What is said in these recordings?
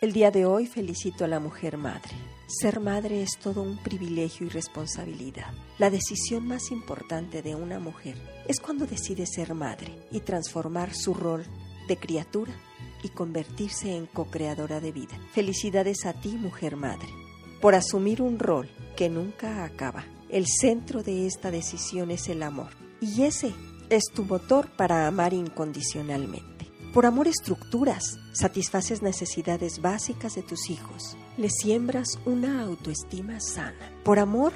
El día de hoy felicito a la mujer madre. Ser madre es todo un privilegio y responsabilidad. La decisión más importante de una mujer es cuando decide ser madre y transformar su rol de criatura y convertirse en co-creadora de vida. Felicidades a ti, mujer madre, por asumir un rol que nunca acaba. El centro de esta decisión es el amor y ese es tu motor para amar incondicionalmente. Por amor estructuras, satisfaces necesidades básicas de tus hijos, les siembras una autoestima sana. Por amor,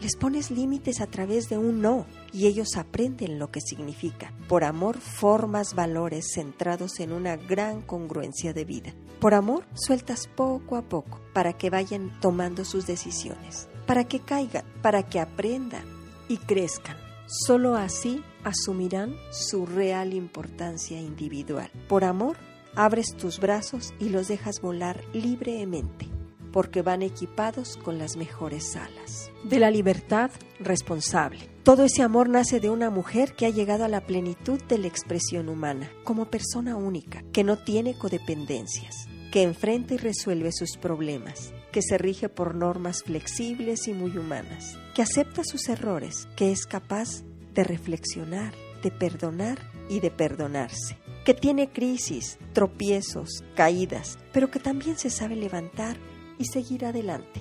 les pones límites a través de un no y ellos aprenden lo que significa. Por amor formas valores centrados en una gran congruencia de vida. Por amor sueltas poco a poco para que vayan tomando sus decisiones, para que caigan, para que aprendan y crezcan. Solo así asumirán su real importancia individual. Por amor, abres tus brazos y los dejas volar libremente, porque van equipados con las mejores alas. De la libertad responsable. Todo ese amor nace de una mujer que ha llegado a la plenitud de la expresión humana, como persona única, que no tiene codependencias, que enfrenta y resuelve sus problemas, que se rige por normas flexibles y muy humanas, que acepta sus errores, que es capaz de reflexionar, de perdonar y de perdonarse, que tiene crisis, tropiezos, caídas, pero que también se sabe levantar y seguir adelante.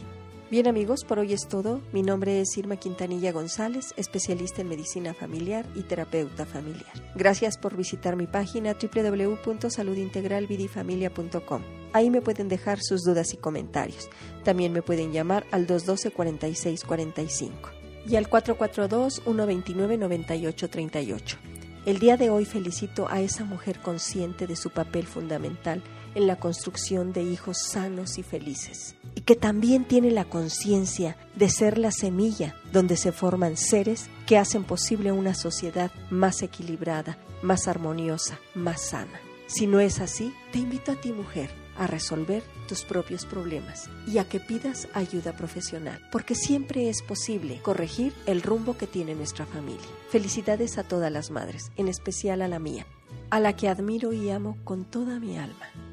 Bien amigos, por hoy es todo. Mi nombre es Irma Quintanilla González, especialista en medicina familiar y terapeuta familiar. Gracias por visitar mi página www.saludintegralvidifamilia.com. Ahí me pueden dejar sus dudas y comentarios. También me pueden llamar al 212-4645 y al 442-129-9838. El día de hoy felicito a esa mujer consciente de su papel fundamental en la construcción de hijos sanos y felices, y que también tiene la conciencia de ser la semilla donde se forman seres que hacen posible una sociedad más equilibrada, más armoniosa, más sana. Si no es así, te invito a ti mujer a resolver tus propios problemas y a que pidas ayuda profesional, porque siempre es posible corregir el rumbo que tiene nuestra familia. Felicidades a todas las madres, en especial a la mía, a la que admiro y amo con toda mi alma.